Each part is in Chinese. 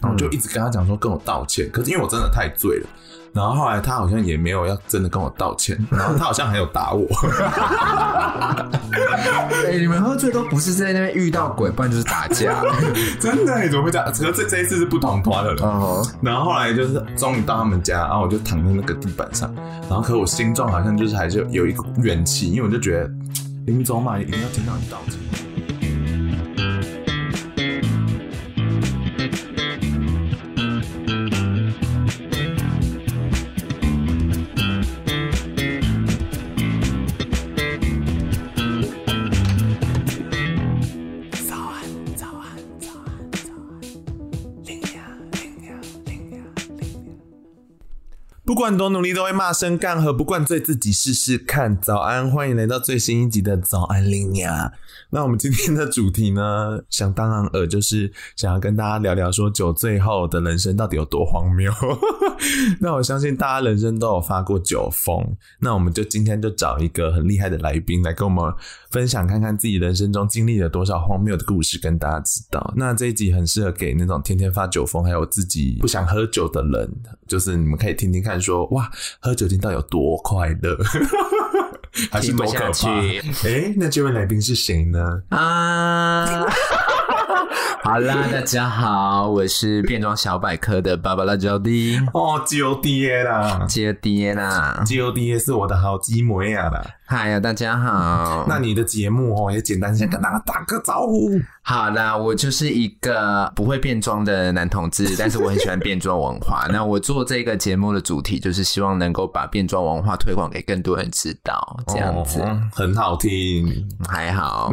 然后我就一直跟他讲说跟我道歉，可是因为我真的太醉了。然后后来他好像也没有要真的跟我道歉，然后他好像还有打我。哎、欸，你们喝醉都不是在那边遇到鬼，不然就是打架。真的？怎么会这样？可是这这一次是不同团的了。Uh -huh. 然后后来就是终于到他们家，然后我就躺在那个地板上，然后可我心中好像就是还是有一股怨气，因为我就觉得临走嘛，一定要听到你道歉。管多努力，都会骂声干和不灌醉自己试试看。早安，欢迎来到最新一集的早安林鸟。那我们今天的主题呢，想当然尔就是想要跟大家聊聊说酒醉后的人生到底有多荒谬。那我相信大家人生都有发过酒疯，那我们就今天就找一个很厉害的来宾来跟我们分享，看看自己人生中经历了多少荒谬的故事，跟大家知道。那这一集很适合给那种天天发酒疯，还有自己不想喝酒的人，就是你们可以听听看说。哇，喝酒听到有多快乐，还是多可怕？哎、欸，那这位来宾是谁呢？啊，好啦，大家好，我是变装小百科的芭芭拉 Jody 哦，Jody 啦，Jody 啦，Jody 是我的好姊妹啊啦。嗨呀，大家好。那你的节目哦，也简单先跟大家打个招呼。好啦，我就是一个不会变装的男同志，但是我很喜欢变装文化。那我做这个节目的主题就是希望能够把变装文化推广给更多人知道，这样子、哦、很好听，还好，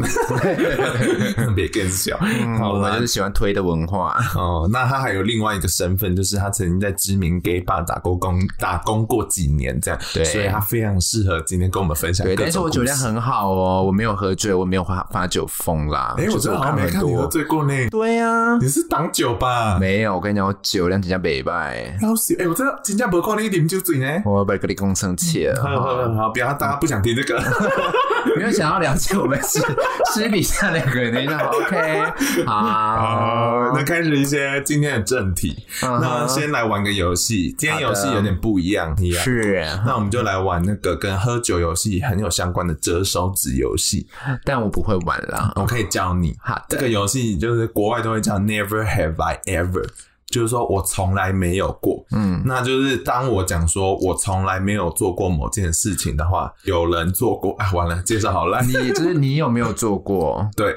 别更小。好、嗯，我就是喜欢推的文化。哦，那他还有另外一个身份，就是他曾经在知名 gay bar 打过工，打工过几年，这样，对，所以他非常适合今天跟我们分享。对，但是我酒量很好哦，我没有喝醉，我没有发发酒疯啦。哎、欸，我真的好像没看你喝醉过呢。对呀、啊，你是挡酒吧？没有，我跟你讲，我酒量真的袂歹。要死！哎，我真的真的没看你点酒醉呢。我不跟你讲生气了。好好好，不要，大家不想听这个。没有想要了解我们私 私底下两个人，的，OK，好，好，那开始一些今天的正题。Uh -huh. 那先来玩个游戏，今天游戏有点不一样，一样是。那我们就来玩那个跟喝酒游戏很有相关的折手指游戏，但我不会玩啦，我可以教你。好，这个游戏就是国外都会叫 Never Have I Ever。就是说我从来没有过，嗯，那就是当我讲说我从来没有做过某件事情的话，有人做过。哎，完了，介绍好了，你就是你有没有做过？对，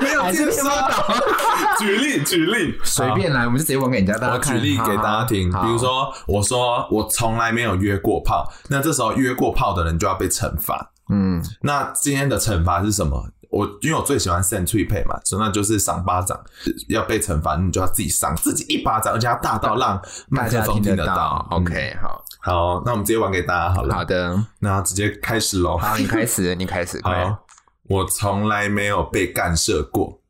没有介绍，举例举例，随便来，我们就直接玩给人家大家。我举例给大家听，比如说我说我从来没有约过炮，那这时候约过炮的人就要被惩罚，嗯，那今天的惩罚是什么？我因为我最喜欢扇脆配嘛，所以那就是赏巴掌，要被惩罚，你就要自己赏自己一巴掌，而且要大到让 麦克风听得到。OK，好，好，那我们直接玩给大家好了。好的，那直接开始喽。好，你开始，你开始。好，我从来没有被干涉过。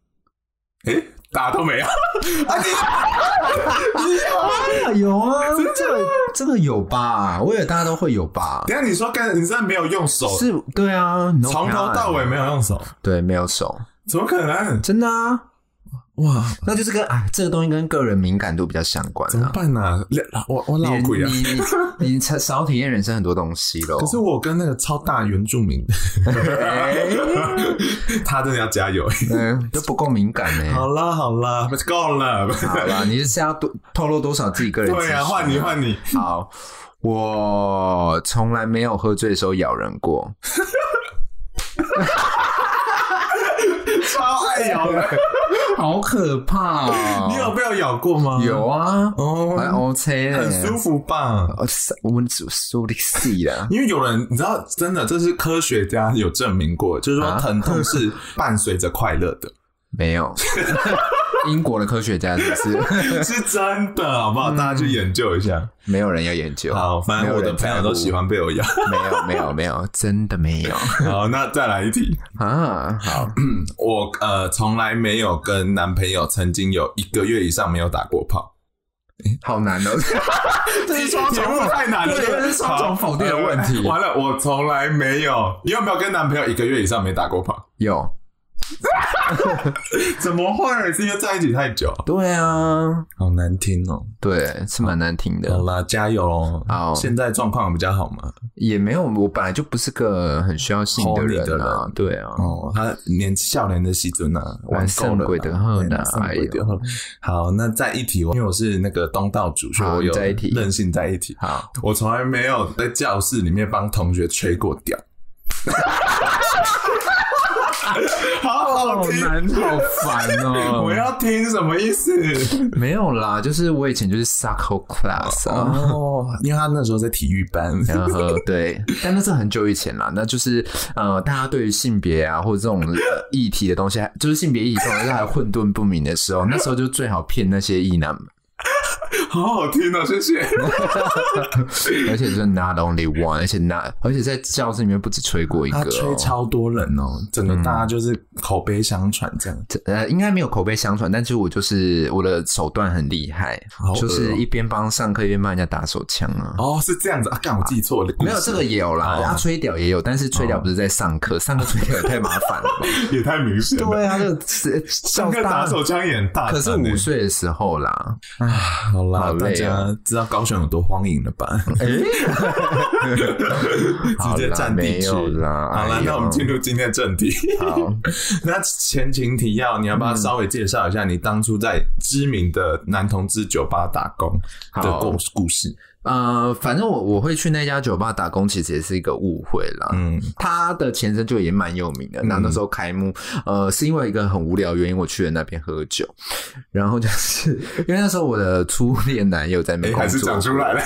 诶大家都没有，啊你，你 有啊？有啊，这个这个有吧？我以为大家都会有吧？等下你说干，你真的没有用手？是，对啊，从头到尾没有用手，对，没有手，怎么可能？真的啊。哇，那就是跟啊，这个东西跟个人敏感度比较相关，啊，怎么办呢，啊？我我老鬼啊！你你才少体验人生很多东西喽。可是我跟那个超大原住民，他真的要加油，嗯，都不够敏感呢。好啦好啦，够了，好啦，你是要多透露多少自己个人？对啊，换你换你。好，我从来没有喝醉的时候咬人过，超爱咬人。好可怕哦！你有被我咬过吗？有啊，哦，还 OK，很舒服吧？我们只说的细啊，因为有人你知道，真的这是科学家有证明过，就是说疼痛是伴随着快乐的。没有，英国的科学家是不是？是真的，好不好？大家去研究一下。没有人要研究。好，反正我的朋友都喜欢被我咬。没有，没有，没有，真的没有。好，那再来一题啊。好，我呃从来没有跟男朋友曾经有一个月以上没有打过炮。好难哦，这是双重太难了，这是双重否定的问题。完了，我从来没有。你有没有跟男朋友一个月以上没打过炮？有。怎么会？是因为在一起太久？对啊，好难听哦。对，是蛮难听的。好啦，加油哦！好，现在状况比较好吗？也没有，我本来就不是个很需要性的人啊。对啊，哦，他年少年的时尊呢，玩够了。的很难。好，那在一起，因为我是那个东道主，所以我有任性在一起。好，我从来没有在教室里面帮同学吹过屌。好好听，好烦哦！我要听什么意思？没有啦，就是我以前就是 Soccer Class 哦，因为他那时候在体育班，然后对，但那是很久以前啦。那就是呃，大家对于性别啊或者这种议题的东西，就是性别议题这种东西还混沌不明的时候，那时候就最好骗那些异男们。好好听哦，谢谢。而且是 not only one，而且 not，而且在教室里面不止吹过一个，吹超多人哦，整个大家就是口碑相传这样。呃，应该没有口碑相传，但是我就是我的手段很厉害，就是一边帮上课一边帮人家打手枪啊。哦，是这样子啊？刚，我记错了。没有这个也有啦，他吹屌也有，但是吹屌不是在上课，上课吹屌也太麻烦了，也太明显了。对啊，就上课打手枪也很大，可是五岁的时候啦。啊好啦，大家知道高雄有多荒淫了吧？哎，直接占地区啦。好了，那我们进入今天的正题。好，那前情提要，你要不要稍微介绍一下你当初在知名的男同志酒吧打工的故故事？呃，反正我我会去那家酒吧打工，其实也是一个误会啦。嗯，他的前身就也蛮有名的。那那时候开幕，呃，是因为一个很无聊原因，我去了那边喝酒。然后就是因为那时候我的初恋男友在那边工作，还是讲出来了。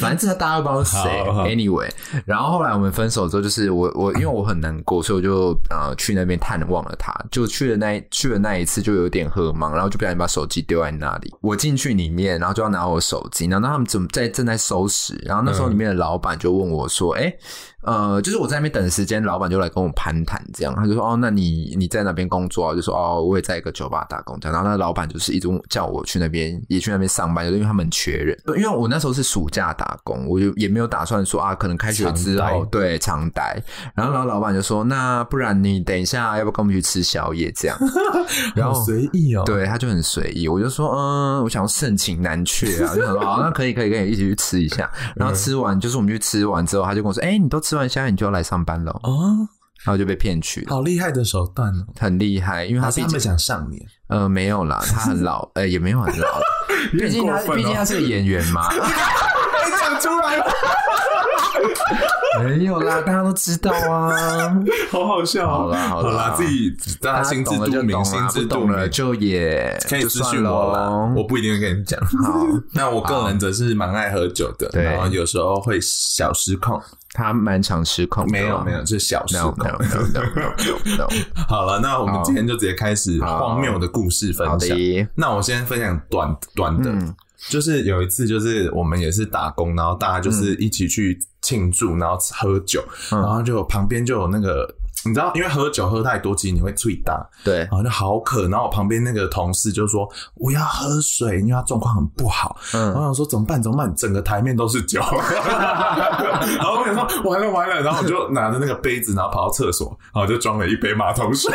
反正大家都不知道是谁。Anyway，然后后来我们分手之后，就是我我因为我很难过，所以我就呃去那边探望了他。就去了那去了那一次，就有点喝茫，然后就不小心把手机丢在那里。我进去里面，然后就要拿我手机，然后他们怎么在正在收拾？然后那时候里面的老板就问我说：“哎、欸。”呃，就是我在那边等时间，老板就来跟我攀谈，这样他就说：“哦，那你你在那边工作啊？”就说：“哦，我也在一个酒吧打工。”这样，然后那老板就是一直叫我去那边，也去那边上班，就是因为他们缺人。因为我那时候是暑假打工，我就也没有打算说啊，可能开学之后长对常待。然后，然后老板就说：“那不然你等一下，要不要跟我们去吃宵夜？”这样，然后随意哦，对，他就很随意。我就说：“嗯，我想要盛情难却啊。”就想说：“好，那可以，可以，可以一起去吃一下。”然后吃完，就是我们去吃完之后，他就跟我说：“哎、欸，你都吃完宵夜，你就要来上。”班了。哦，然后就被骗去了，好厉害的手段哦，很厉害，因为他他们想上你，呃，没有啦，他很老，呃，也没有很老，毕竟他毕竟他是个演员嘛，你讲出来了，没有啦，大家都知道啊，好好笑，好啦好啦，自己大家心知肚明，心知肚明。就也可以私讯我了，我不一定会跟你讲。好，那我个人则是蛮爱喝酒的，然后有时候会小失控。他蛮常失控，没有没有，是小失控。好了，那我们今天就直接开始荒谬的故事分享。那我先分享短短的，就是有一次，就是我们也是打工，然后大家就是一起去庆祝，然后喝酒，然后就旁边就有那个。你知道，因为喝酒喝太多，其实你会醉大，对，然后就好渴。然后我旁边那个同事就说：“我要喝水，因为他状况很不好。”嗯，然后我说：“怎么办？怎么办？整个台面都是酒。”然后我想说：“完了完了！”然后我就拿着那个杯子，然后跑到厕所，然后就装了一杯马桶水。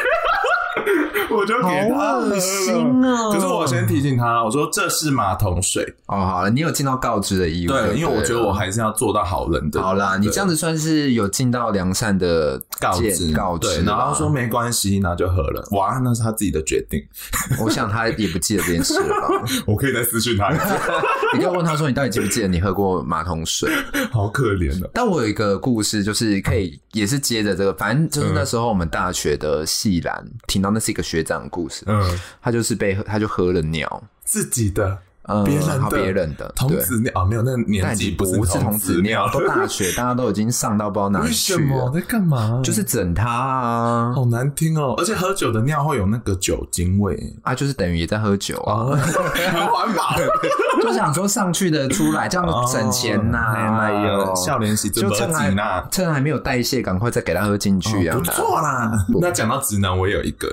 我就给他恶心啊，可是我先提醒他，我说这是马桶水哦。好了，你有尽到告知的义务，对，因为我觉得我还是要做到好人的。好啦，你这样子算是有尽到良善的告知，告知。然后说没关系，那就喝了。哇，那是他自己的决定。我想他也不记得这件事了吧？我可以再私讯他一次。你可以问他说，你到底记不记得你喝过马桶水？好可怜的。但我有一个故事，就是可以也是接着这个，反正就是那时候我们大学的系篮听到那是一个学长的故事，嗯，他就是被他就喝了尿，自己的，嗯，别人的，别人的童子尿啊，没有，那年纪不是童子尿，都大学，大家都已经上到不知道哪里去了，在干嘛？就是整他啊，好难听哦，而且喝酒的尿会有那个酒精味。啊，就是等于也在喝酒啊，很环保，就想说上去的出来，这样省钱呐，哎呦，笑脸洗就趁还趁还没有代谢，赶快再给他喝进去啊，不错啦。那讲到直男，我也有一个。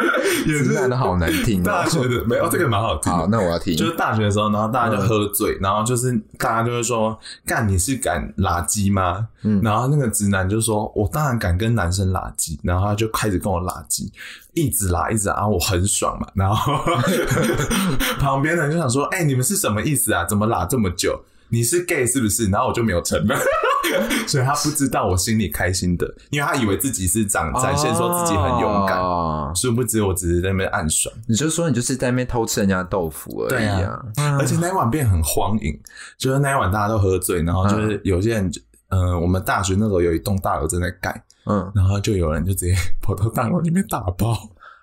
直男的好难听。大学的没有这个蛮好听。好，那我要听。就是大学的时候，然后大家就喝醉，然后就是大家就会说：“干，你是敢拉鸡吗？”嗯，然后那个直男就说：“我当然敢跟男生拉鸡。”然后他就开始跟我拉鸡，一直拉，一直拉，我很爽嘛。然后 旁边人就想说：“哎，你们是什么意思啊？怎么拉这么久？”你是 gay 是不是？然后我就没有承认，所以他不知道我心里开心的，因为他以为自己是长展现说自己很勇敢，殊不知我只是在那边暗爽。你就说你就是在那边偷吃人家豆腐而已啊！而且那一晚变很荒淫，就是那一晚大家都喝醉，然后就是有些人，嗯、呃，我们大学那时候有一栋大楼正在盖，嗯，然后就有人就直接跑到大楼里面打包，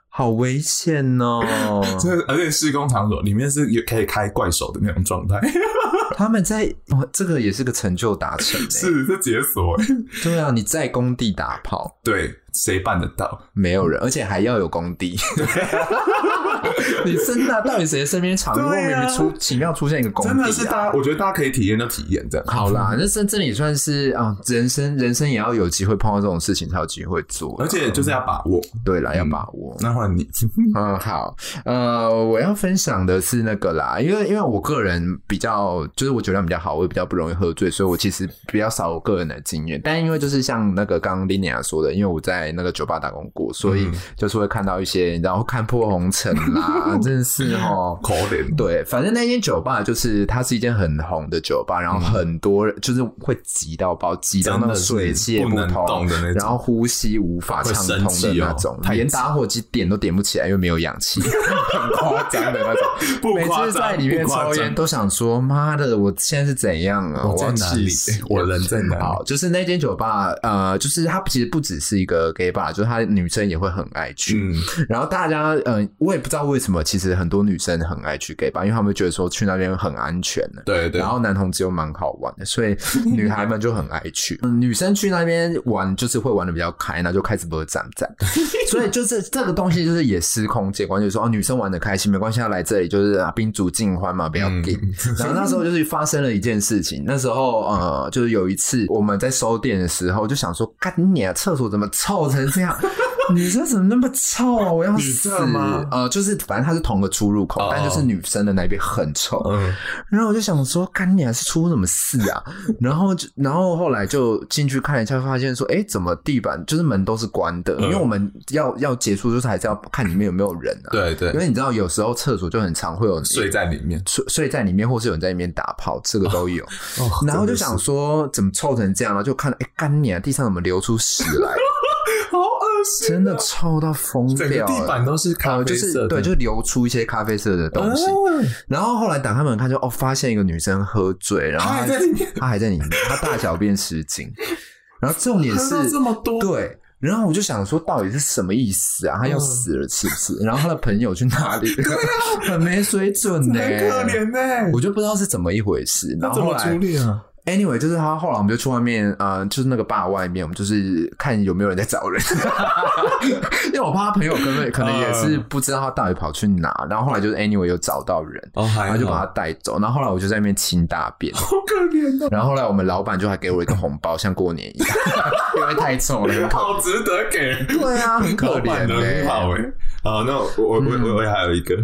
好危险哦！这 而且施工场所里面是有可以开怪手的那种状态。他们在哦，这个也是个成就达成，是这解锁。对啊，你在工地打炮，对，谁办得到？没有人，而且还要有工地。你真的到底谁身边常莫名其妙奇妙出现一个工地？真的是大家，我觉得大家可以体验就体验这样。好啦，那这这里算是啊，人生人生也要有机会碰到这种事情才有机会做，而且就是要把握。对啦，要把握。那换你，嗯，好，呃，我要分享的是那个啦，因为因为我个人比较就是我酒量比较好，我也比较不容易喝醉，所以我其实比较少我个人的经验。但因为就是像那个刚刚 Linia 说的，因为我在那个酒吧打工过，所以就是会看到一些，然后看破红尘啦，真的是 哦，可怜。对，反正那间酒吧就是它是一间很红的酒吧，然后很多人就是会挤到爆，挤到那个水泄不通，然后呼吸无法畅通的那种，连打火机点都点不起来，因为没有氧气，很夸张的那种。每次在里面抽烟都想说：“妈的，我现在是怎样啊？我在哪里？我人在哪里？”好，就是那间酒吧，呃，就是它其实不只是一个 gay bar，就是它女生也会很爱去。然后大家，嗯，我也不知道为什么，其实很多女生很爱去 gay bar，因为他们觉得说去那边很安全的。对对。然后男同志又蛮好玩的，所以 女孩们就很爱去。女生去那边玩，就是会玩的比较开，那就开始不会站站。所以就是这个东西，就是也司空见惯，就是说哦，女生玩的开心，没关系，要来这里就是啊，宾主尽欢嘛，不要给。然后那时候就是发生了一件事情，那时候呃，就是有一次我们在收店的时候，就想说，干你啊，厕所怎么臭成这样？女生怎么那么臭啊？我要死吗？呃，就是反正它是同个出入口，oh. 但就是女生的那边很臭。嗯，然后我就想说，干你还是出什么事啊？然后就，然后后来就进去看一下，发现说，哎，怎么地板就是门都是关的？嗯、因为我们要要结束，就是还是要看里面有没有人啊。对对，因为你知道，有时候厕所就很常会有人睡在里面，睡睡在里面，或是有人在里面打炮，这个都有。Oh. Oh, 然后就想说，怎么臭成这样了？就看到，哎，干你啊，地上怎么流出屎来？真的臭到疯掉，整个地板都是咖啡色，就是对，就流出一些咖啡色的东西。然后后来打开门看，就哦，发现一个女生喝醉，然后她还在里面，她还在里面，她大小便失禁。然后重点是这么多，对。然后我就想说，到底是什么意思啊？他要死了是不是？然后他的朋友去哪里？很没水准呢，可怜呢。我就不知道是怎么一回事。然后后来。Anyway，就是他后来我们就去外面，呃，就是那个坝外面，我们就是看有没有人在找人，因为我怕他朋友可能可能也是不知道他到底跑去哪，然后后来就是 Anyway 又找到人，然后就把他带走，然后后来我就在那边清大便，好可怜哦。然后后来我们老板就还给我一个红包，像过年一样，因为太臭了，好值得给。对啊，很可怜。的，好诶。好，那我我我我也还有一个，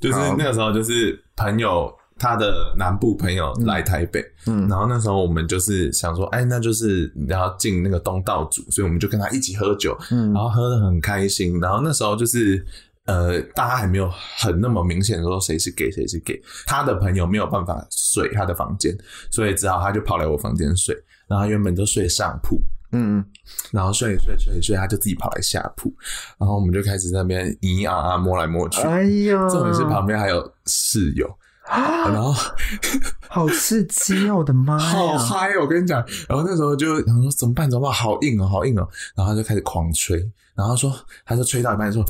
就是那个时候就是朋友。他的南部朋友来台北，嗯，然后那时候我们就是想说，哎，那就是要进那个东道主，所以我们就跟他一起喝酒，嗯，然后喝得很开心。然后那时候就是，呃，大家还没有很那么明显说谁是 gay 谁是 gay，他的朋友没有办法睡他的房间，所以只好他就跑来我房间睡。然后原本就睡上铺，嗯，然后睡睡睡睡，他就自己跑来下铺，然后我们就开始在那边咿咿啊啊摸来摸去，哎呦，重点是旁边还有室友。啊，然后 好刺激哦！我的妈呀，好嗨！我跟你讲，然后那时候就然后说怎么办？怎么办？好硬哦，好硬哦！然后他就开始狂吹，然后说，他就吹到一半说，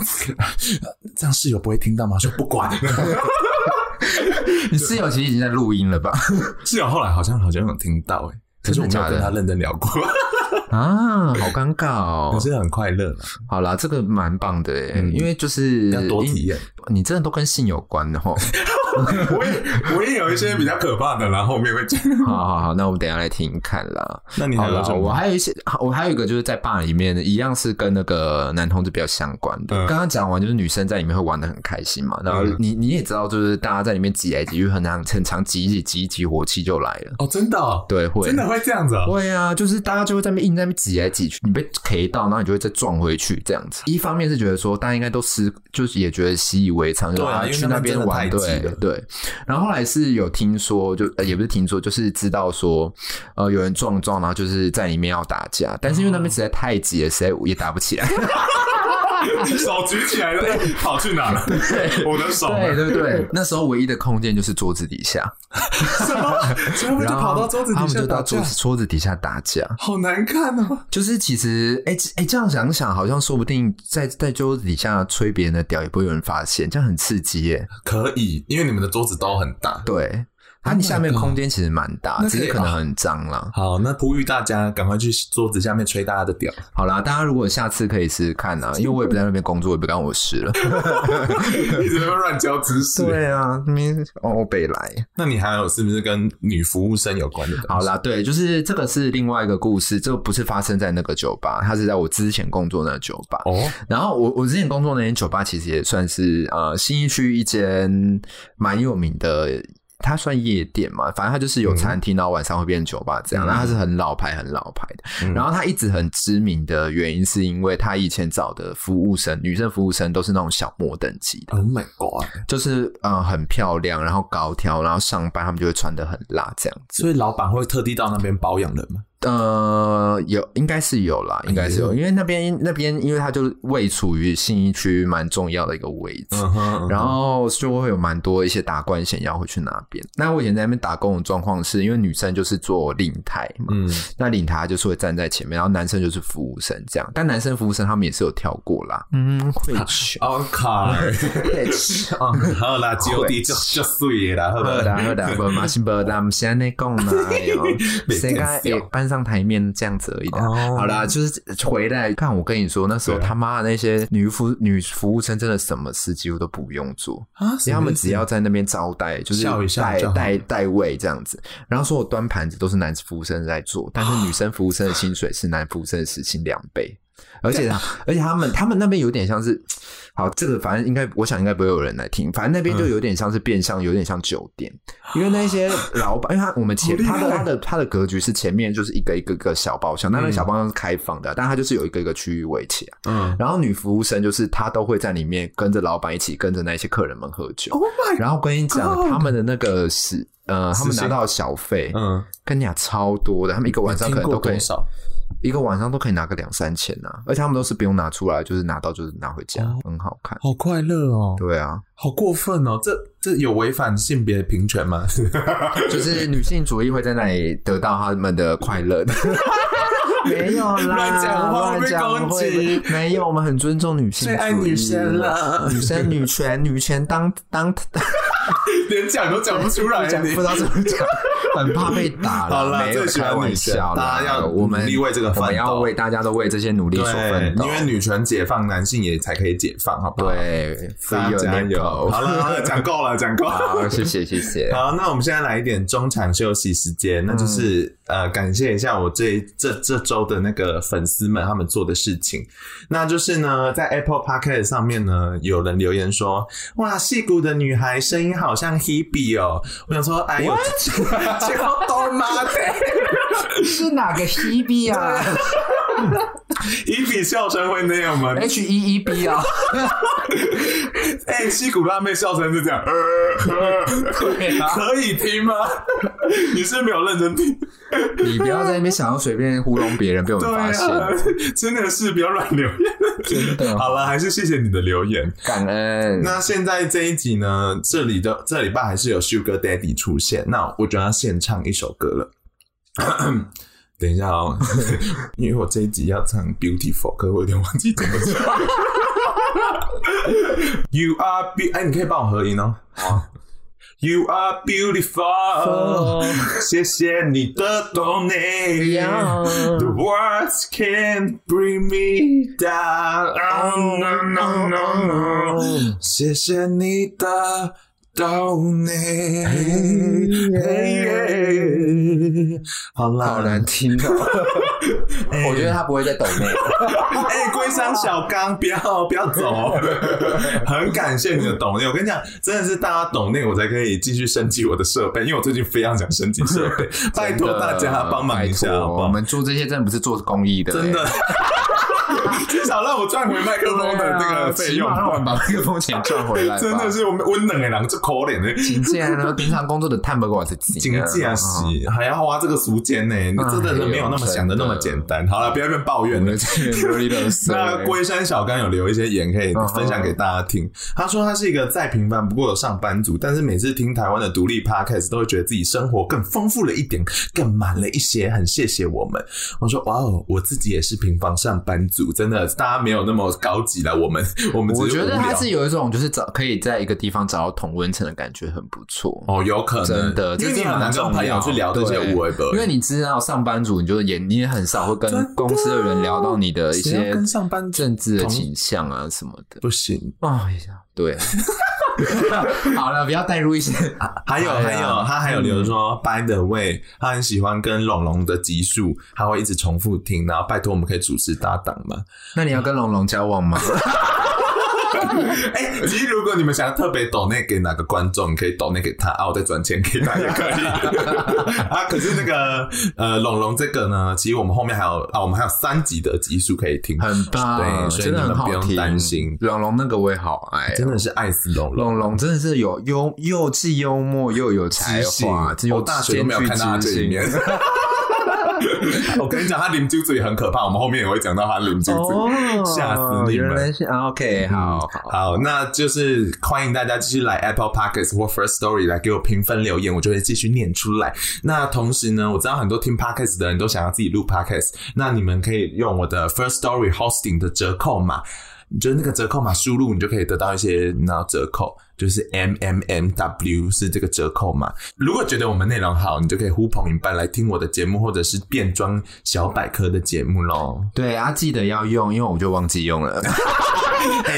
这样室友不会听到吗？说不管。你室友其实已经在录音了吧？室友后来好像好像有听到诶，可是我没有跟他认真聊过。啊，好尴尬哦！可是很快乐。好啦，这个蛮棒的诶，因为就是要多体验。你真的都跟性有关的齁。我也我也有一些比较可怕的，然后后面会讲。好好好，那我们等一下来听听看啦。那你还有什么？我还有一些，我还有一个就是在坝里面一样是跟那个男同志比较相关的。刚刚讲完就是女生在里面会玩的很开心嘛，然后你你也知道，就是大家在里面挤来挤去，很常很常挤一挤挤一挤，火气就来了。哦，真的？对，会真的会这样子？会啊，就是大家就会在那边硬在那边挤来挤去，你被 K 到，然后你就会再撞回去这样子。一方面是觉得说大家应该都是就是也觉得习以为常，对啊，去那边玩，对对。然后后来是有听说，就也不是听说，就是知道说，呃，有人撞撞，然后就是在里面要打架，但是因为那边实在太挤了，实在也打不起来。手举起来了，跑去哪了？对，我的手。对对对，那时候唯一的空间就是桌子底下。什么？然后跑到桌子底下，他们就到桌子桌子底下打架，好难看哦。就是其实，哎哎，这样想想，好像说不定在在桌子底下吹别人的屌，也不会有人发现，这样很刺激耶。可以，因为你们的桌子都很大。对。它下面空间其实蛮大，只是可能很脏啦。好，那呼吁大家赶快去桌子下面吹大家的屌。好啦，大家如果下次可以试试看啊，因为我也不在那边工作，也不干我事了。你怎么乱教知识？对啊，那边欧北来。那你还有是不是跟女服务生有关的？好啦，对，就是这个是另外一个故事，这个不是发生在那个酒吧，它是在我之前工作那个酒吧。哦，然后我我之前工作那间酒吧其实也算是呃新一区一间蛮有名的。它算夜店嘛，反正它就是有餐厅，然后晚上会变成酒吧这样。然后它是很老牌、很老牌的。然后它一直很知名的原因，是因为它以前找的服务生，女生服务生都是那种小模等级的。Oh my god！就是嗯很漂亮，然后高挑，然后上班他们就会穿得很辣这样子。所以老板会特地到那边包养人吗？呃，有应该是有啦，应该是有，因为那边那边，因为它就位处于信义区蛮重要的一个位置，嗯嗯、然后就会有蛮多一些达官显要会去那边。那我以前在那边打工的状况是，因为女生就是做领台嘛，嗯，那领台就是会站在前面，然后男生就是服务生这样。但男生服务生他们也是有跳过啦，嗯，会去，OK，好啦，就地就就碎啦，好啦好啦，不嘛是不咱们现在讲啦，上台面这样子而已的。Oh. 好啦，就是回来看，我跟你说，那时候他妈的那些女服女服务生真的什么事几乎都不用做。啊，因为他们只要在那边招待，就是带带带位这样子，然后说我端盘子都是男服务生在做，但是女生服务生的薪水是男服务生的时薪两倍。而且，而且他们他们那边有点像是，好，这个反正应该，我想应该不会有人来听。反正那边就有点像是变相，有点像酒店，因为那些老板，因为他我们前他的他的他的格局是前面就是一个一个个小包厢，那那个小包厢是开放的，但他就是有一个一个区域围起来。嗯，然后女服务生就是她都会在里面跟着老板一起跟着那些客人们喝酒。Oh my 然后跟你讲，他们的那个是呃，他们拿到的小费，嗯，跟你讲超多的，他们一个晚上可能都可以少。一个晚上都可以拿个两三千呐、啊，而且他们都是不用拿出来，就是拿到就是拿回家，哦、很好看，好快乐哦。对啊，好过分哦，这这有违反性别平权吗？就是女性主义会在那里得到他们的快乐的。没有啦，乱讲话会被攻击。没有，我们很尊重女性，最爱女生了，女生女权女权当当。连讲都讲不出来，讲不知道怎么讲，很怕被打了。好了，没有开玩笑，大家要我们努力为这个我们要为大家都为这些努力所奋斗。因为女权解放，男性也才可以解放，好不好？对，加油！好了，讲够了，讲够了。好，谢谢，谢谢。好，那我们现在来一点中场休息时间，那就是呃，感谢一下我这这这周的那个粉丝们他们做的事情。那就是呢，在 Apple Podcast 上面呢，有人留言说：“哇，戏骨的女孩声音好像 Hebe 哦。”我想说，哎呦，超多妈的，是哪个 Hebe 啊 ？Hebe 笑声会那样吗？H E E B 啊？哎，西谷辣妹笑声是这样，可以听吗？你是没有认真听，你不要在那边想要随便糊弄别人，被我们发现，真的是不要乱留言，真的。好了，还是谢谢你的留言，感恩。那现在这一集呢，这里的这礼拜还是有 Sugar Daddy 出现，那我就要献唱一首歌了。等一下哦，因为我这一集要唱 Beautiful，可是我有点忘记怎么唱。You are be，哎，你可以帮我合音哦。好，You are beautiful，谢谢你的 donate，The words can't bring me down，谢谢你的。抖内，好啦，好难听哦。我觉得他不会再抖内。哎，龟山小刚，不要不要走！很感谢你的抖内，我跟你讲，真的是大家抖内，我才可以继续升级我的设备，因为我最近非常想升级设备，拜托大家帮忙一下好不好？我们做这些真的不是做公益的，真的。至少让我赚回麦克风的那个费用，让我把麦克风钱赚回来。真的是我们温冷的两只可怜的。紧接着呢，平常工作的探不过自己，紧接着还要花这个时间呢，你真的是没有那么想的那么简单。好了，不要再抱怨了。那龟山小刚有留一些言可以分享给大家听。他说他是一个再平凡不过的上班族，但是每次听台湾的独立 podcast 都会觉得自己生活更丰富了一点，更满了一些。很谢谢我们。我说哇哦，我自己也是平凡上班族，真的。大家没有那么高级了，我们 我们我觉得他是有一种就是找可以在一个地方找到同温层的感觉，很不错。哦，有可能。真的，因为你很难跟朋友去聊这些无为的，因为你知道上班族，你就也你也很少会跟公司的人聊到你的一些跟上班政治的倾向啊什么的，不行。啊，对。好了，不要带入一些。还有还有，他还有留说、嗯、，By the way，他很喜欢跟龙龙的集数，他会一直重复听，然后拜托我们可以主持搭档吗？那你要跟龙龙交往吗？哎、欸，其实如果你们想要特别抖内给哪个观众，你可以抖内给他啊，我再转钱给他也可以 啊。可是那个呃，龙龙这个呢，其实我们后面还有啊，我们还有三集的集数可以听，很棒，对，所以你们不用担心。龙龙那个我也好爱、喔，真的是爱死龙龙。龙龙真的是有幽又既幽默又有才华，我大学都没有看到他这一面。我跟你讲，他领珠子也很可怕。我们后面也会讲到他领珠子，吓死你们。原来是 OK，好好好，那就是欢迎大家继续来 Apple Podcast 或 First Story 来给我评分留言，我就会继续念出来。那同时呢，我知道很多听 Podcast 的人都想要自己录 Podcast，那你们可以用我的 First Story Hosting 的折扣码，你就那个折扣码输入，你就可以得到一些那折扣。就是 M M M W 是这个折扣嘛？如果觉得我们内容好，你就可以呼朋引伴来听我的节目，或者是变装小百科的节目喽。对啊，记得要用，因为我就忘记用了。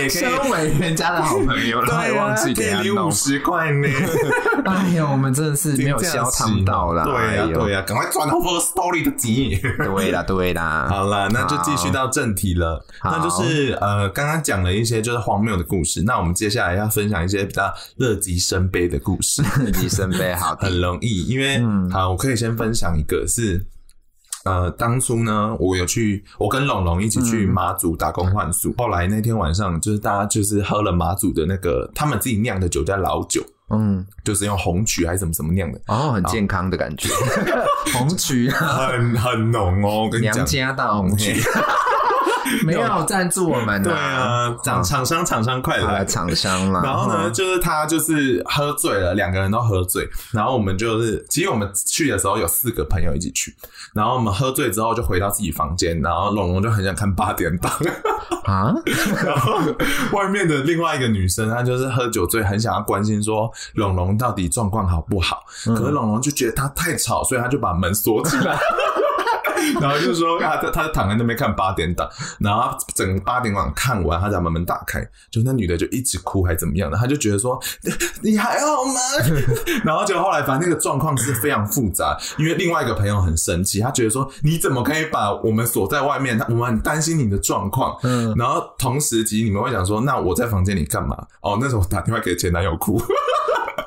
身为人家的好朋友，都还忘记给他五十块呢。哎呀，我们真的是没有消汤到啦。对呀，对呀，赶快转到 First Story 的集。对啦，对啦。好了，那就继续到正题了。那就是呃，刚刚讲了一些就是荒谬的故事。那我们接下来要分享一些比较乐极生悲的故事。乐极生悲，好，很容易，因为好，我可以先分享一个是。呃，当初呢，我有去，我跟龙龙一起去马祖打工换宿。嗯、后来那天晚上，就是大家就是喝了马祖的那个他们自己酿的酒，叫老酒，嗯，就是用红曲还是什么什么酿的，哦，很健康的感觉，红曲很很浓哦，跟你讲，娘家大红曲。没有赞助我们，对啊，厂厂商厂商快来厂商了。然后呢，就是他就是喝醉了，两个人都喝醉。然后我们就是，其实我们去的时候有四个朋友一起去。然后我们喝醉之后就回到自己房间，然后龙龙就很想看八点档啊。然后外面的另外一个女生，她就是喝酒醉，很想要关心说龙龙到底状况好不好。可是龙龙就觉得他太吵，所以他就把门锁起来。然后就说他他躺在那边看八点档，然后整个八点档看完，他才把门打开，就那女的就一直哭还怎么样的，他就觉得说你还好吗？然后就后来反正那个状况是非常复杂，因为另外一个朋友很生气，他觉得说你怎么可以把我们锁在外面？我们很担心你的状况。嗯，然后同时其实你们会想说，那我在房间里干嘛？哦，那时候我打电话给前男友哭。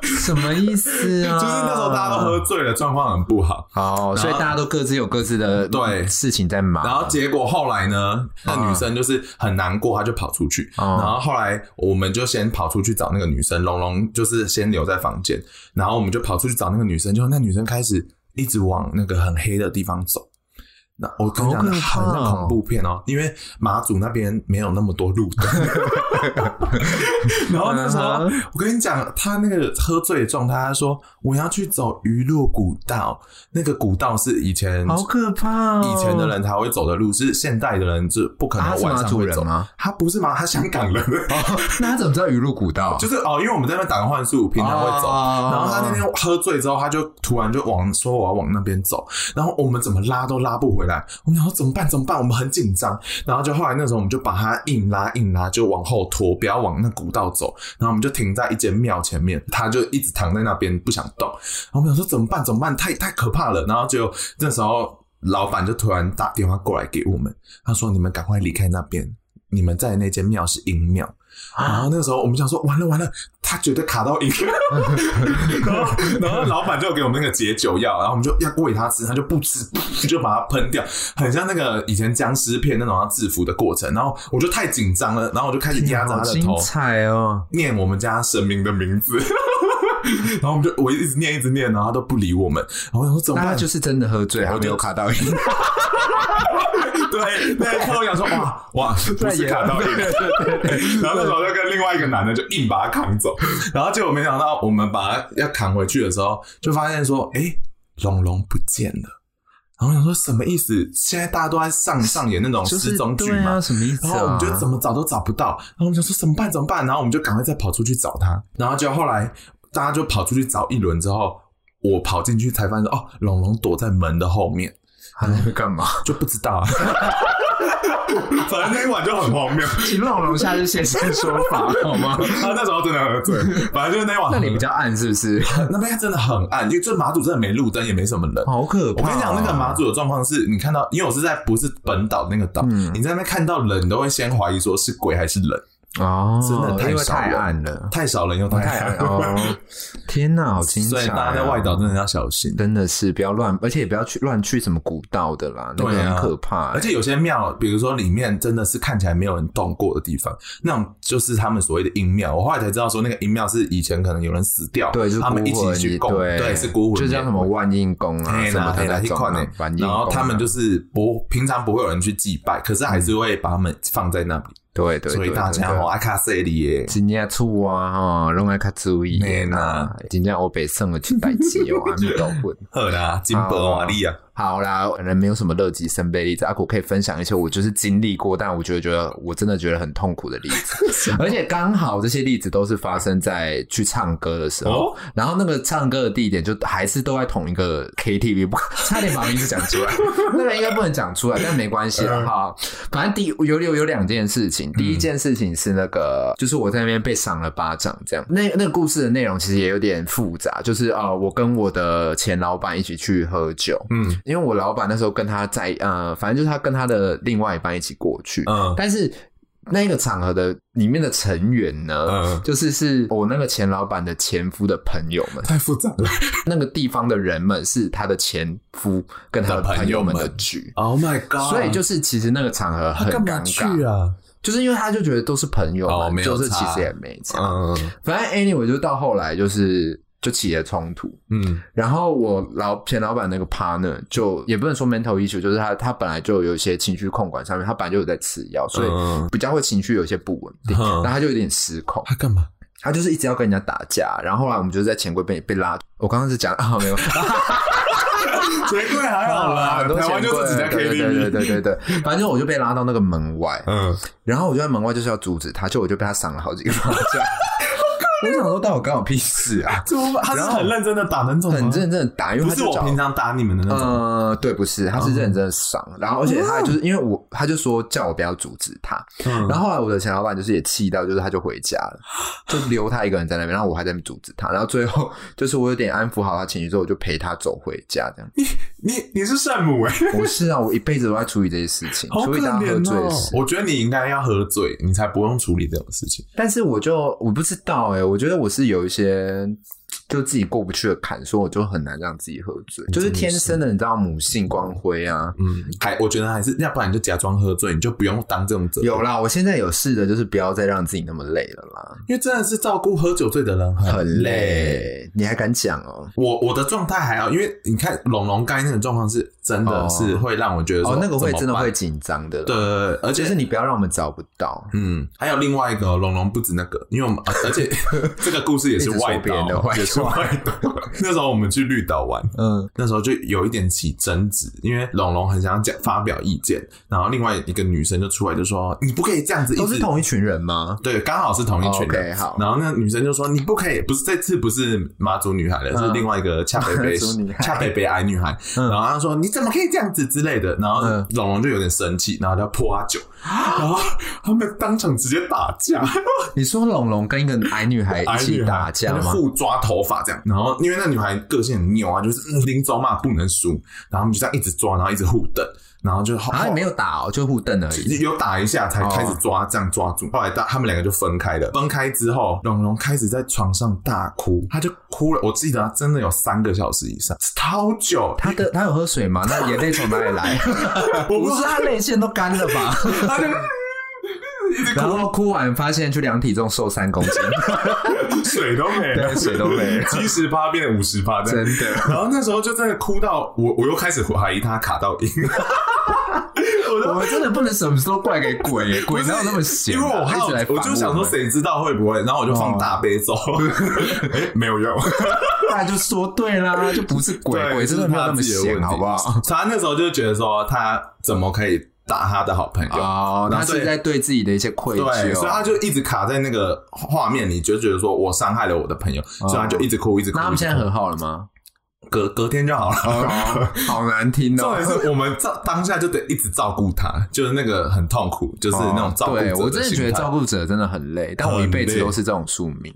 什么意思啊？就是那时候大家都喝醉了，状况很不好。好，所以大家都各自有各自的对事情在忙。然后结果后来呢，那女生就是很难过，她就跑出去。然后后来我们就先跑出去找那个女生，龙龙就是先留在房间。然后我们就跑出去找那个女生，就那女生开始一直往那个很黑的地方走。那我跟你讲，很像恐怖片哦，因为马祖那边没有那么多路灯。然后那时候，我跟你讲，他那个喝醉的状态，他说我要去走鱼路古道，那个古道是以前好可怕，以前的人才会走的路，是现代的人是不可能晚上会走吗？他不是吗？他香港人。那他怎么知道鱼路古道？就是哦，因为我们在那边打工换宿，平常会走。然后他那天喝醉之后，他就突然就往说我要往那边走，然后我们怎么拉都拉不回。回来。我们想说怎么办？怎么办？我们很紧张。然后就后来那时候我们就把他硬拉硬拉，就往后拖，不要往那古道走。然后我们就停在一间庙前面，他就一直躺在那边不想动。然后我们想说怎么办？怎么办？太太可怕了。然后就那时候老板就突然打电话过来给我们，他说：“你们赶快离开那边，你们在那间庙是阴庙。”然后那个时候我们想说完了完了，他绝对卡到一个，然后然后老板就给我们那个解酒药，然后我们就要喂他吃，他就不吃，就把它喷掉，很像那个以前僵尸片那种要制服的过程。然后我就太紧张了，然后我就开始压着他的头，精彩哦，念我们家神明的名字，然后我们就我一直念一直念，然后他都不理我们。然后我想说怎么办？他就是真的喝醉，还没有卡到音。对，那一刻我想说，哇哇，不是卡到阴，对对对。然后那时候就跟另外一个男的就硬把他扛走，然后结果没想到我们把他要扛回去的时候，就发现说，哎，龙龙不见了。然后我想说什么意思？现在大家都在上上演那种失踪剧嘛？什么意思？然后我们就怎么找都找不到。然后我们想说怎么办？怎么办？然后我们就赶快再跑出去找他。然后就后来大家就跑出去找一轮之后，我跑进去才发现说，哦，龙龙躲在门的后面。他在干嘛？就不知道啊。反正那一晚就很荒谬。请龙龙下次现身说法好吗？他那时候真的喝醉。反正就是那一晚。那里比较暗，是不是？那边真的很暗，因为这马祖真的没路灯，也没什么人。好可怕！我跟你讲，那个马祖的状况是，你看到，因为我是在不是本岛那个岛，嗯、你在那边看到人，你都会先怀疑说是鬼还是人。哦，真的太少太暗了，太少人又太暗哦！天哪，好精彩！所以大家在外岛真的要小心，真的是不要乱，而且也不要去乱去什么古道的啦，那个很可怕。而且有些庙，比如说里面真的是看起来没有人动过的地方，那种就是他们所谓的阴庙。我后来才知道说，那个阴庙是以前可能有人死掉，对，就是他们一起去供，对，是孤魂，就叫什么万应宫啊什么的那种。然后他们就是不平常不会有人去祭拜，可是还是会把他们放在那里。对对，所以大家吼爱较细里耶，真正厝啊吼，拢爱较注意呐。真正我被算了去代志哦，阿弥陀佛。好啦，金箔瓦利啊。好啦，可能没有什么乐极生悲例子，阿古可以分享一些我就是经历过，但我觉得觉得我真的觉得很痛苦的例子，而且刚好这些例子都是发生在去唱歌的时候，然后那个唱歌的地点就还是都在同一个 KTV，不差点把名字讲出来，那个应该不能讲出来，但没关系哈。反正第有有有两件事情，第一件事情是那个就是我在那边被赏了巴掌，这样。那那个故事的内容其实也有点复杂，就是呃，我跟我的前老板一起去喝酒，嗯。因为我老板那时候跟他在呃，反正就是他跟他的另外一半一起过去，嗯，但是那个场合的里面的成员呢，嗯，就是是我那个前老板的前夫的朋友们，太复杂了。那个地方的人们是他的前夫跟他的朋友们的局。Oh my god！所以就是其实那个场合很尴尬啊，就是因为他就觉得都是朋友嘛，就是其实也没差。嗯，反正 anyway 就到后来就是。就起了冲突，嗯，然后我老前老板那个 partner 就也不能说 mental issue，就是他他本来就有一些情绪控管上面，他本来就有在吃药，所以比较会情绪有一些不稳定，然后他就有点失控。他干嘛？他就是一直要跟人家打架，然后后来我们就是在钱柜被被拉。我刚刚是讲啊，没有，钱柜还好啦，很多钱柜，对对对对对对，反正我就被拉到那个门外，嗯，然后我就在门外就是要阻止他，就我就被他赏了好几个巴掌。我想说，但我关我屁事啊！他是很认真的打那种，很认真的打，因为他是我平常打你们的那种。呃，对，不是，他是认真的赏。然后，而且他就是因为我，他就说叫我不要阻止他。然后后来我的前老板就是也气到，就是他就回家了，就留他一个人在那边，然后我还在那边阻止他。然后最后就是我有点安抚好他情绪之后，我就陪他走回家。这样，你你你是圣母哎！不是啊，我一辈子都在处理这些事情，处理他喝醉的事。我觉得你应该要喝醉，你才不用处理这种事情。但是我就我不知道哎。我我觉得我是有一些。就自己过不去的坎，所以我就很难让自己喝醉，就是天生的，你知道母性光辉啊。嗯，还我觉得还是要不然你就假装喝醉，你就不用当这种责。有啦，我现在有试的，就是不要再让自己那么累了啦。因为真的是照顾喝酒醉的人很累，你还敢讲哦？我我的状态还好，因为你看龙龙刚才那种状况是真的是会让我觉得说哦，那个会真的会紧张的。对对对，而且是你不要让我们找不到。嗯，还有另外一个龙龙不止那个，因为我们而且 这个故事也是外边的，也是块多。那时候我们去绿岛玩，嗯，那时候就有一点起争执，因为龙龙很想讲发表意见，然后另外一个女生就出来就说：“你不可以这样子。”都是同一群人吗？对，刚好是同一群人。然后那女生就说：“你不可以，不是这次不是妈祖女孩的，是另外一个恰北北 恰北北矮女孩。”然后她说：“你怎么可以这样子之类的？”然后龙龙就有点生气，然后就泼他酒，然后他们当场直接打架。你说龙龙跟一个矮女孩 一起打架吗？互抓头发这样。然后因为那女孩个性很拗啊，就是临走嘛不能输，然后他们就这样一直抓，然后一直互瞪。然后就好像没有打哦，就互瞪而已。有打一下才开始抓，这样抓住。后来大他们两个就分开了。分开之后，龙龙开始在床上大哭，他就哭了。我记得他真的有三个小时以上，超久。他的他有喝水吗？那眼泪从哪里来？不是他泪腺都干了吧？然后哭完发现去量体重瘦三公斤，水都没了，水都没了，七十趴变五十趴，真的。然后那时候就在哭到我，我又开始怀疑他卡到阴。我们真的不能什么时候怪给鬼，鬼哪有那么闲？因为我好，我就想说谁知道会不会，然后我就放大悲咒，哎，没有用，大家就说对啦，就不是 鬼，鬼真的没有那么闲，好不好？他那时候就觉得说，他怎么可以打他的好朋友？哦，他是在对自己的一些愧疚，所以他就一直卡在那个画面里，就觉得说我伤害了我的朋友，所以他就一直哭，一直哭。那他们现在和好了吗？隔隔天就好了，哦，好难听哦。重点是我们照当下就得一直照顾他，就是那个很痛苦，就是那种照顾者。对，我真的觉得照顾者真的很累，但我一辈子都是这种宿命。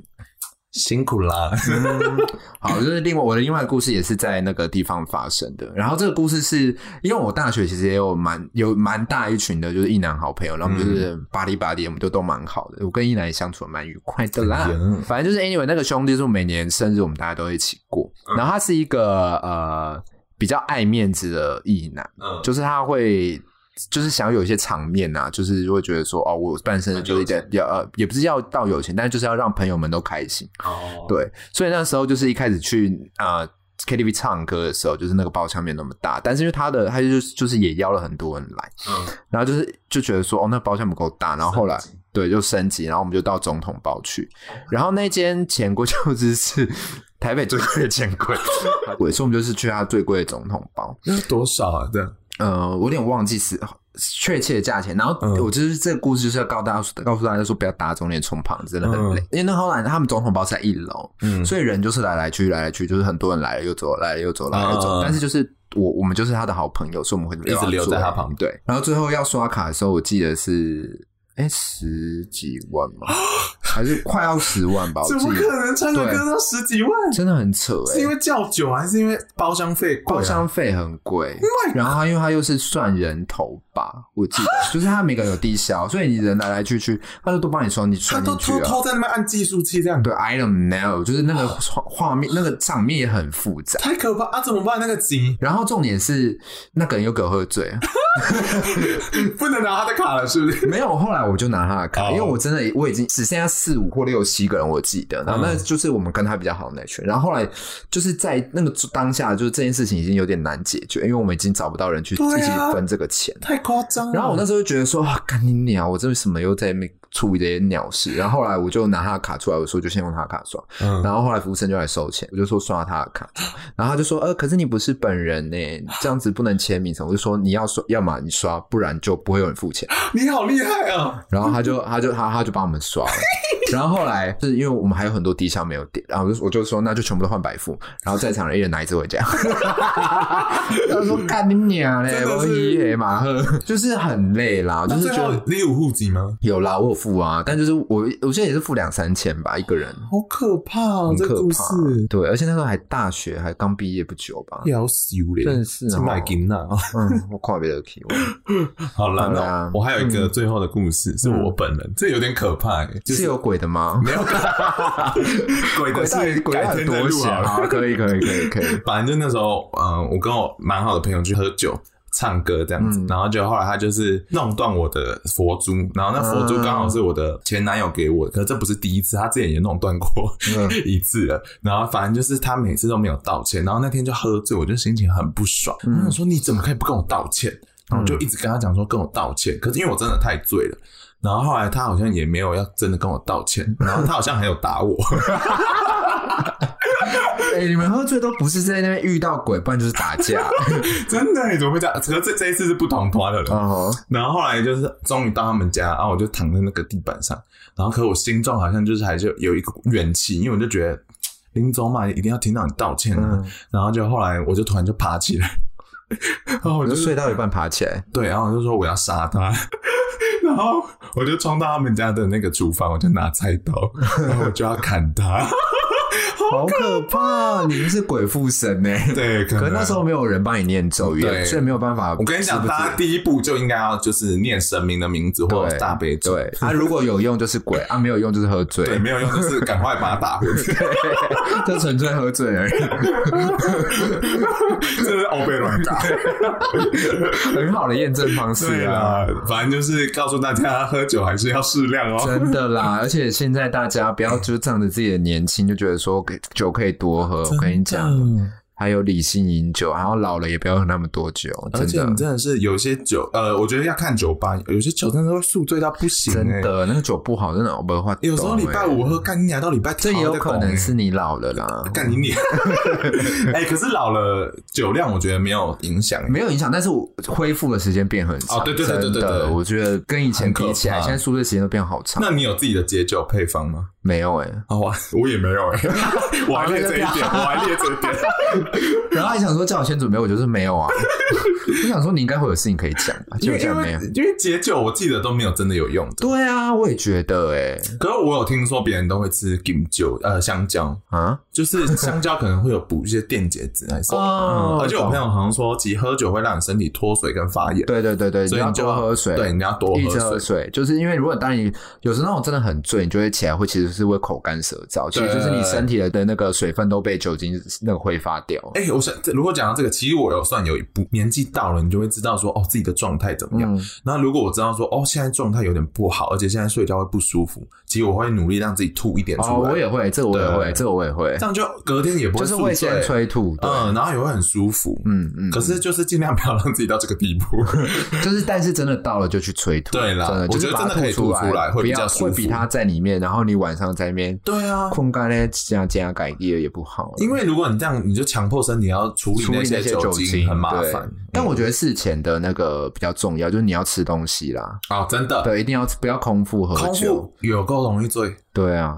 辛苦啦，嗯，好，就是另外我的另外一个故事也是在那个地方发生的。然后这个故事是因为我大学其实也有蛮有蛮大一群的，就是异男好朋友，然后我们就是巴黎巴黎，我们就都蛮好的。我跟异男也相处的蛮愉快的啦。反正就是 anyway，那个兄弟是每年生日我们大家都一起过。然后他是一个呃比较爱面子的异男，就是他会。就是想要有一些场面呐、啊，就是会觉得说，哦，我办生日就一点要呃，也不是要到有钱，但是就是要让朋友们都开心。哦，对，所以那时候就是一开始去啊、呃、KTV 唱歌的时候，就是那个包厢没那么大，但是因为他的他就就是也邀了很多人来，嗯，然后就是就觉得说，哦，那包厢不够大，然后后来对就升级，然后我们就到总统包去，然后那间钱柜就是是 台北最贵的钱柜，所以我们就是去他最贵的总统包，那多少啊？这样。呃，我有点忘记是确切的价钱。然后我就是这个故事就是要告大家，告诉大家说不要打肿脸充胖子，真的很累。因为那后来他们总统包是在一楼，嗯，所以人就是来来去来来去，就是很多人来了又走，来了又走，来了又走。但是就是我我们就是他的好朋友，所以我们会一直留在他旁边。对，然后最后要刷卡的时候，我记得是。哎，十几万吗？还是快要十万吧？怎么可能唱个歌都十几万？真的很扯哎！是因为叫酒还是因为包厢费？包厢费很贵，然后他因为他又是算人头吧，我记得 就是他每个人有低消，所以你人来来去去，他就都帮你算，你算进去。他都偷偷在那边按计数器这样。对，I don't know，就是那个画面那个场面也很复杂，太可怕啊！怎么办？那个急，然后重点是那个人又给我喝醉，不能拿他的卡了，是不是？没有，后来。我就拿他的卡，因为我真的我已经只剩下四五或六七个人，我记得。然后那就是我们跟他比较好的那群。然后后来就是在那个当下，就是这件事情已经有点难解决，因为我们已经找不到人去一起分这个钱，太夸张。然后我那时候就觉得说，啊，干你娘！我这为什么又在那边处理这些鸟事？然后后来我就拿他的卡出来，我说就先用他的卡刷。然后后来服务生就来收钱，我就说刷他的卡。然后他就说，呃，可是你不是本人呢，这样子不能签名什么。我就说你要刷，要么你刷，不然就不会有人付钱。你好厉害啊！然后他就他就他他就帮我们刷了，然后后来是因为我们还有很多低消没有点，然后我就我就说那就全部都换白富，然后在场人一人拿一支回家。他说 干你娘嘞，我一夜马赫，就是很累啦，就是觉得你有户籍吗？有啦，我有付啊，但就是我我现在也是付两三千吧一个人，好可怕哦，很可怕。对，而且那时候还大学，还刚毕业不久吧，要死嘞，真是啊，买金呐，嗯，我跨别的 key，好了，那我还有一个最后的故事，是我本人。这有点可怕，是有鬼的吗？没有，鬼的是改天再录。可以，可以，可以，可以。反正就那时候，嗯，我跟我蛮好的朋友去喝酒、唱歌这样子，然后就后来他就是弄断我的佛珠，然后那佛珠刚好是我的前男友给我的，可是这不是第一次，他之前也弄断过 一次了。然后反正就是他每次都没有道歉，然后那天就喝醉，我就心情很不爽。我说你怎么可以不跟我道歉？然后就一直跟他讲说跟我道歉，可是因为我真的太醉了。然后后来他好像也没有要真的跟我道歉，然后他好像还有打我，哎、欸，你们喝醉都不是在那边遇到鬼，不然就是打架。真的？你怎么会这样？可是这这一次是不同团的人。哦、uh，huh. 然后后来就是终于到他们家，然后我就躺在那个地板上，然后可我心中好像就是还是有一个怨气，因为我就觉得临走嘛，一定要听到你道歉啊。嗯、然后就后来我就突然就爬起来，然后我就，就睡到一半爬起来，对，然后我就说我要杀他。然后我就冲到他们家的那个厨房，我就拿菜刀，然后我就要砍他。好可怕！你们是鬼附身呢？对，可是那时候没有人帮你念咒语，所以没有办法。我跟你讲，大家第一步就应该要就是念神明的名字或者大悲咒。对，啊，如果有用就是鬼，啊，没有用就是喝醉。对，没有用就是赶快把他打回去。就纯粹喝醉而已。这是欧贝乱打，很好的验证方式啊。反正就是告诉大家，喝酒还是要适量哦。真的啦，而且现在大家不要就仗着自己的年轻就觉得说给。酒可以多喝，我跟你讲。还有理性饮酒，然后老了也不要喝那么多酒。而且你真的是有些酒，呃，我觉得要看酒吧，有些酒真的会宿醉到不行。真的，那个酒不好，真的没话。有时候礼拜五喝，干你娘到礼拜，这也有可能是你老了啦。干你娘！哎，可是老了酒量我觉得没有影响，没有影响，但是我恢复的时间变很长。哦，对对对对对，我觉得跟以前比起来，现在宿醉时间都变好长。那你有自己的解酒配方吗？没有哎，好啊，我也没有哎，我还列这一点，我还列这一点，然后还想。说叫我先准备，我就是没有啊。我想说你应该会有事情可以讲吧，结果讲没有。因为解酒，我记得都没有真的有用的。对啊，我也觉得哎。可是我有听说别人都会吃金酒，呃，香蕉啊，就是香蕉可能会有补一些电解质还是什么。而且我朋友好像说，其实喝酒会让你身体脱水跟发炎。对对对对，所以你就要喝水。对，你要多喝水。就是因为如果当你有时候那种真的很醉，你就会起来会其实是会口干舌燥，其实就是你身体的的那个水分都被酒精那个挥发掉。哎，我想如果讲到这个，其实我有算有一步，年纪到了，你就会知道说，哦，自己的状态怎么样。嗯、那如果我知道说，哦，现在状态有点不好，而且现在睡觉会不舒服，其实我会努力让自己吐一点出来。哦，我也会，这个我也会，这个我也会。这样就隔天也不会，就是会先催吐，嗯，然后也会很舒服。嗯嗯。嗯可是就是尽量不要让自己到这个地步。就是，但是真的到了就去催吐。对啦，真的，我觉得真的可以吐出来，会比较舒服。会比它在里面，然后你晚上在里面，对啊，困干呢加加改也也不好。因为如果你这样，你就强迫身体要处理那些酒精，很麻烦。但我觉得事前的那个比较重要，就是你要吃东西啦。哦，真的，对，一定要不要空腹喝酒，有够容易醉。对啊。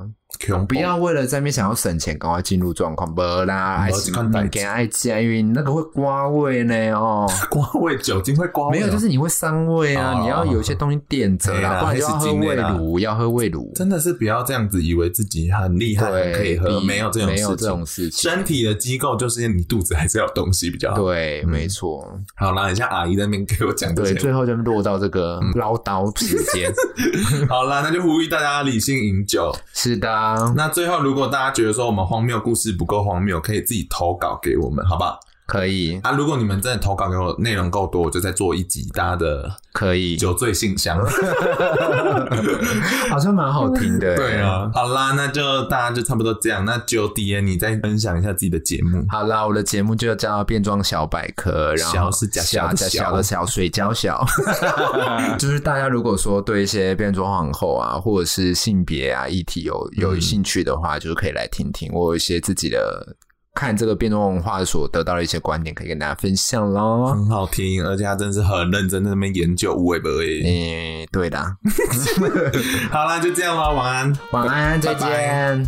不要为了在那边想要省钱，赶快进入状况，不啦，还是慢点爱加，因为那个会刮胃呢哦，刮胃，酒精会刮胃，没有，就是你会伤胃啊，你要有一些东西垫着啦，不然就要喝胃乳，要喝胃乳，真的是不要这样子，以为自己很厉害，可以喝，没有这种没有这种事情，身体的机构就是你肚子还是要东西比较好，对，没错。好啦，等一下阿姨在那边给我讲，对，最后就落到这个唠叨时间，好啦，那就呼吁大家理性饮酒，是的，那最后。如果大家觉得说我们荒谬故事不够荒谬，可以自己投稿给我们，好不好？可以啊。如果你们真的投稿给我内容够多，我就再做一集大家的可以酒醉信箱，好像蛮好听的。对啊，好啦，那就大家就差不多这样。那就 D N，你再分享一下自己的节目。好啦，我的节目就叫变装小百科，然后小是假小的小的小水饺小，就是大家如果说对一些变装皇后啊，或者是性别啊议题有有兴趣的话，嗯、就是可以来听听。我有一些自己的。看这个变装文化所得到的一些观点，可以跟大家分享咯。很好听，而且他真是很认真在那边研究，无为不为。诶，对的。好啦，就这样吧，晚安，晚安，再见。